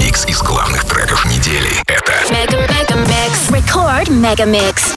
Микс из главных треков недели. Это Мега Мега Микс. Рекорд Мега Микс.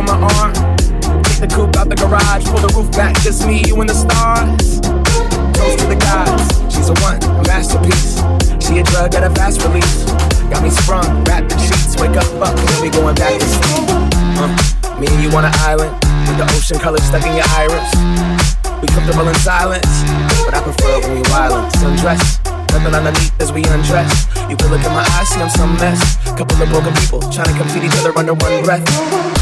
on my arm. Take the coupe out the garage, pull the roof back, just me, you, and the stars. Toast to the gods, she's a one, a masterpiece. She a drug at a fast release. Got me sprung, wrap the sheets, wake up, up, we we going back to sleep. Uh, me and you on an island, with the ocean color stuck in your iris. We comfortable in silence, but I prefer when we violent. Sundress, nothing underneath as we undress. You can look in my eyes, see I'm some mess. Couple of broken people trying to complete each other under one breath.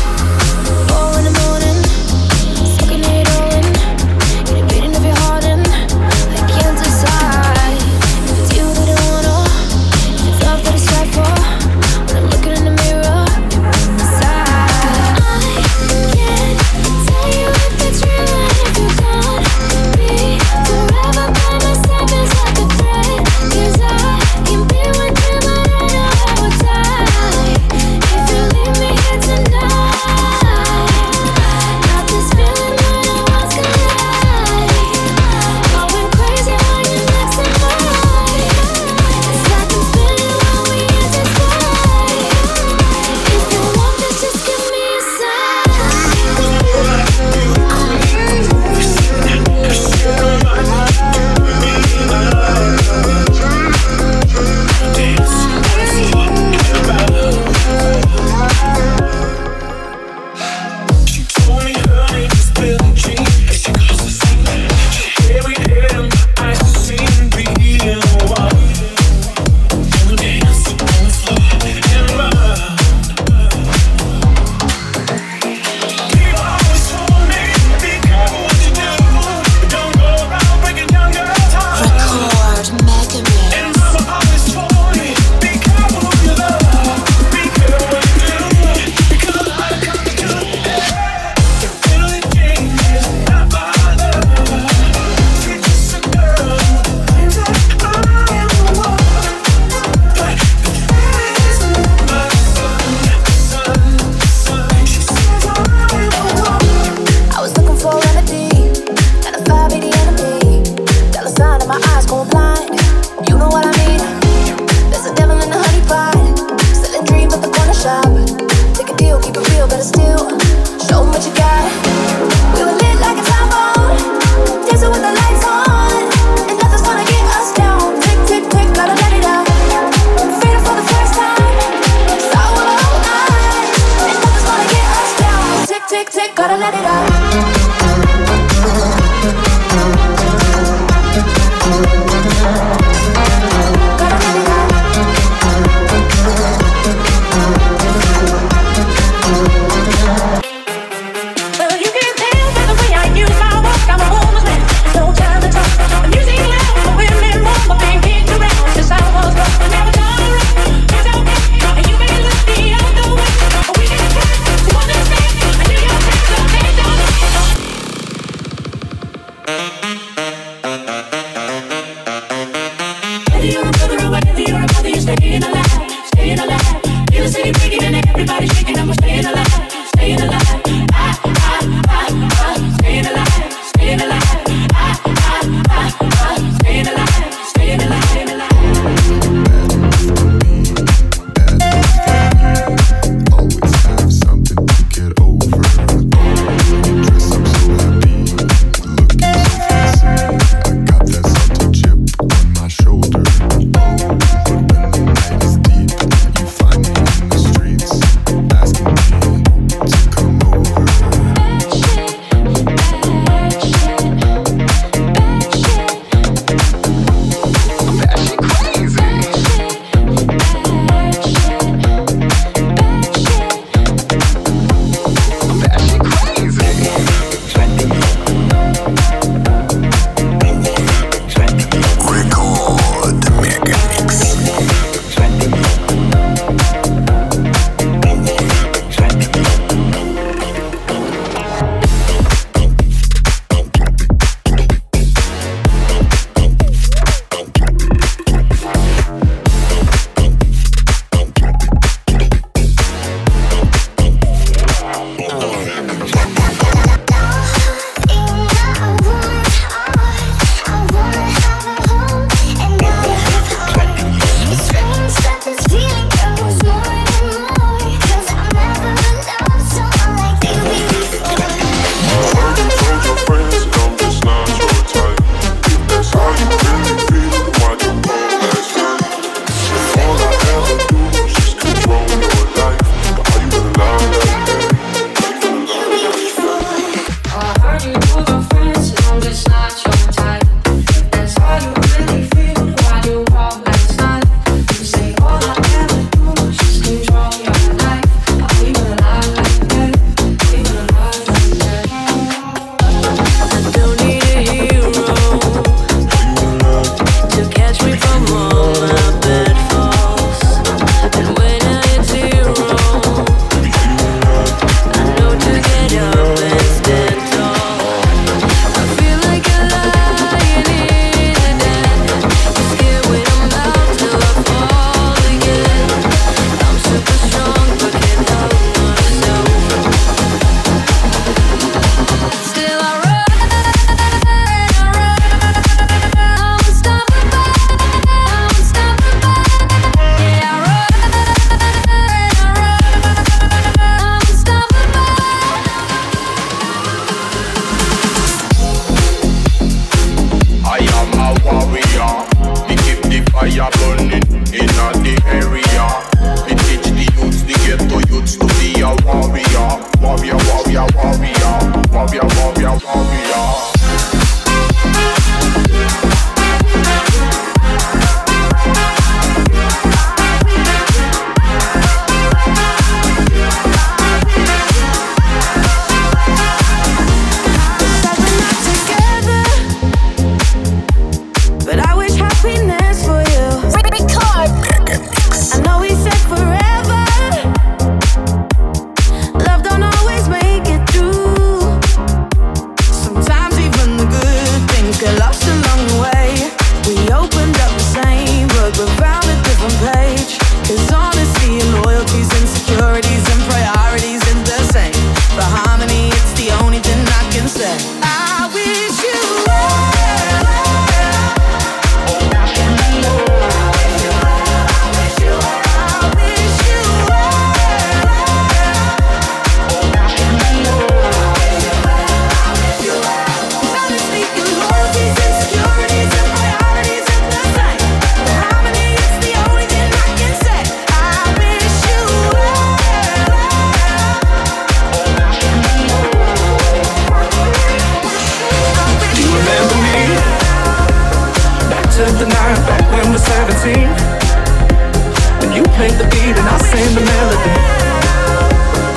play the beat and I'll sing the melody.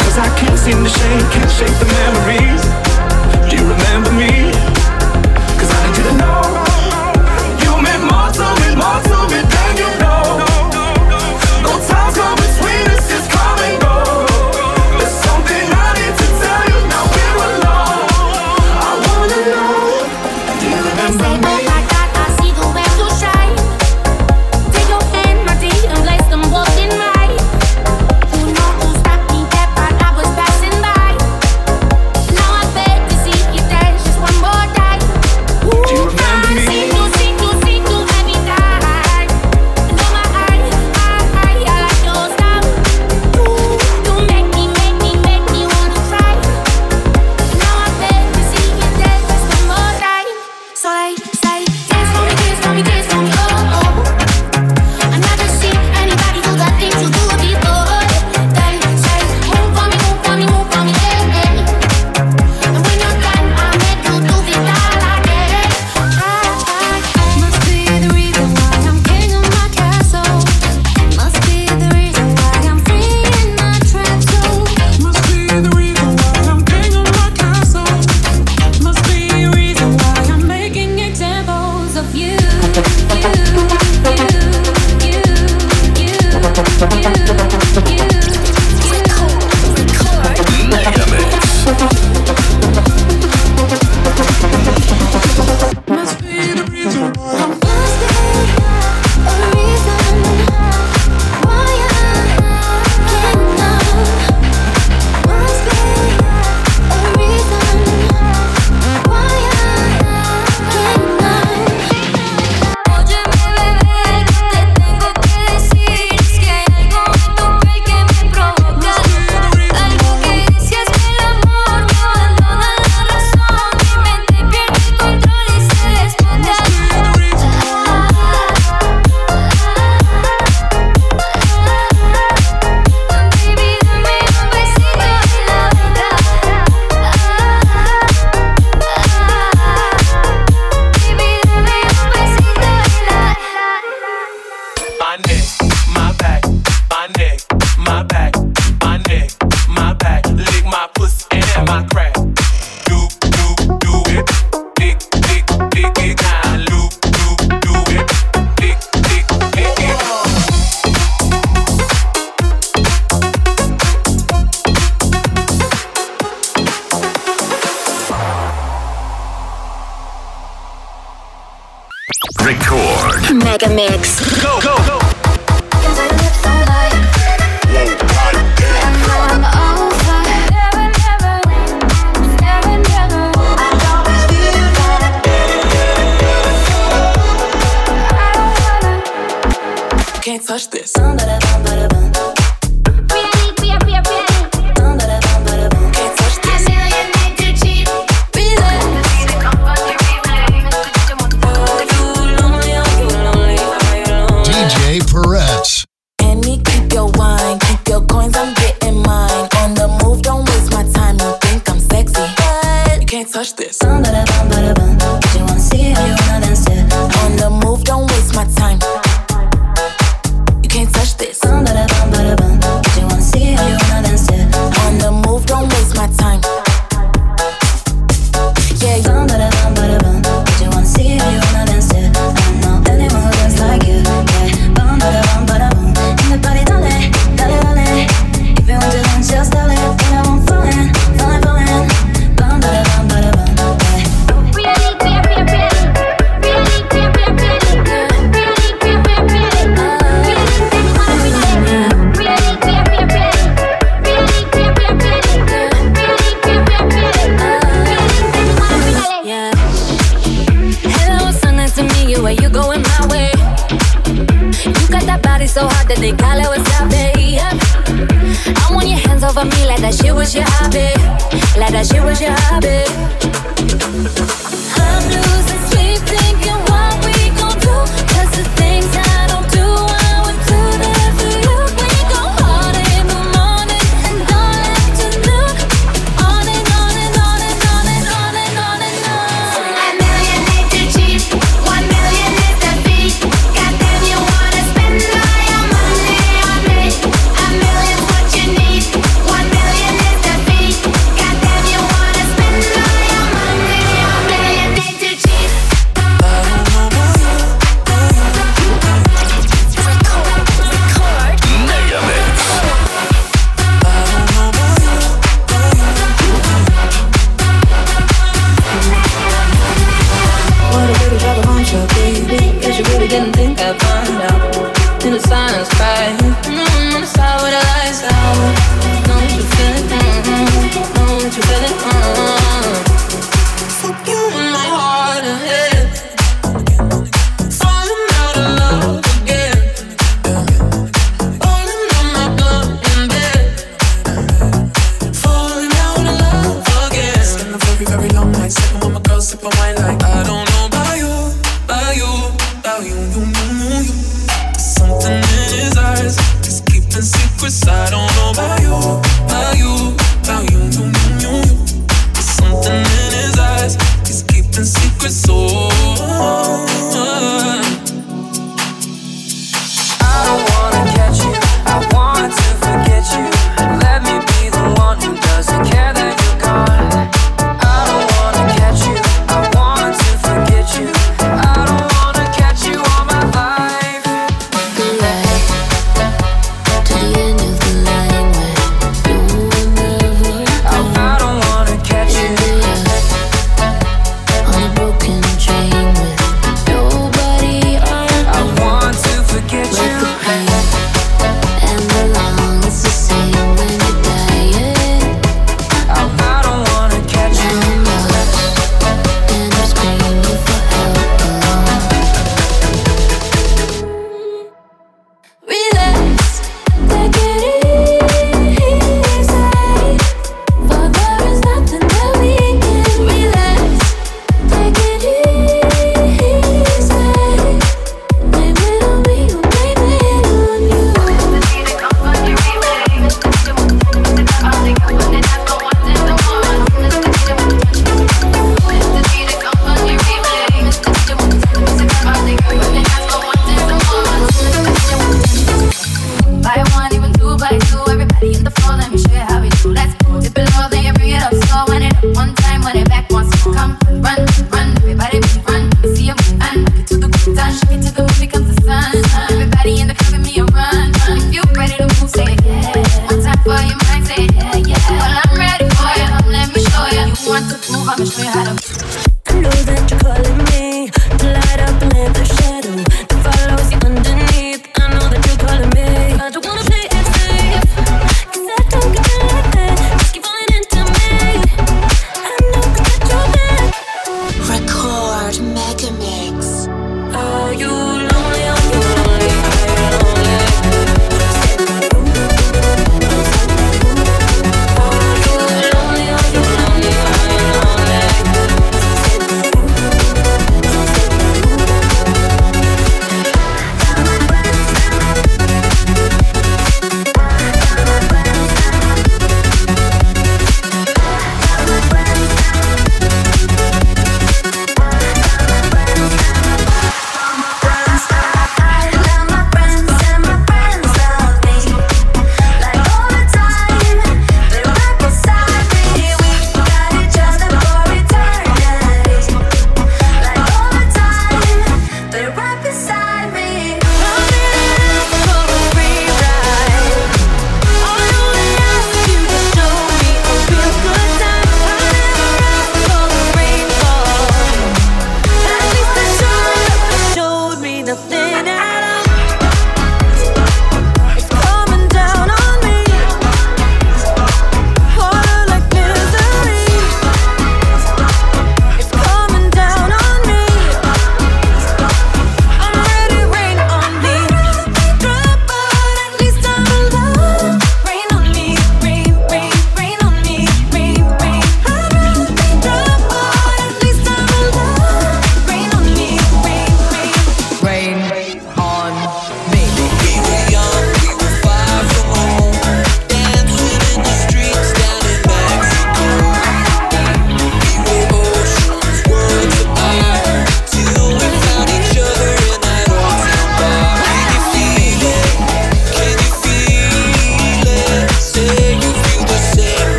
Cause I can't seem to shake, can't shake the memories. Do you remember me? you that shit was your hobby. Keeping secrets.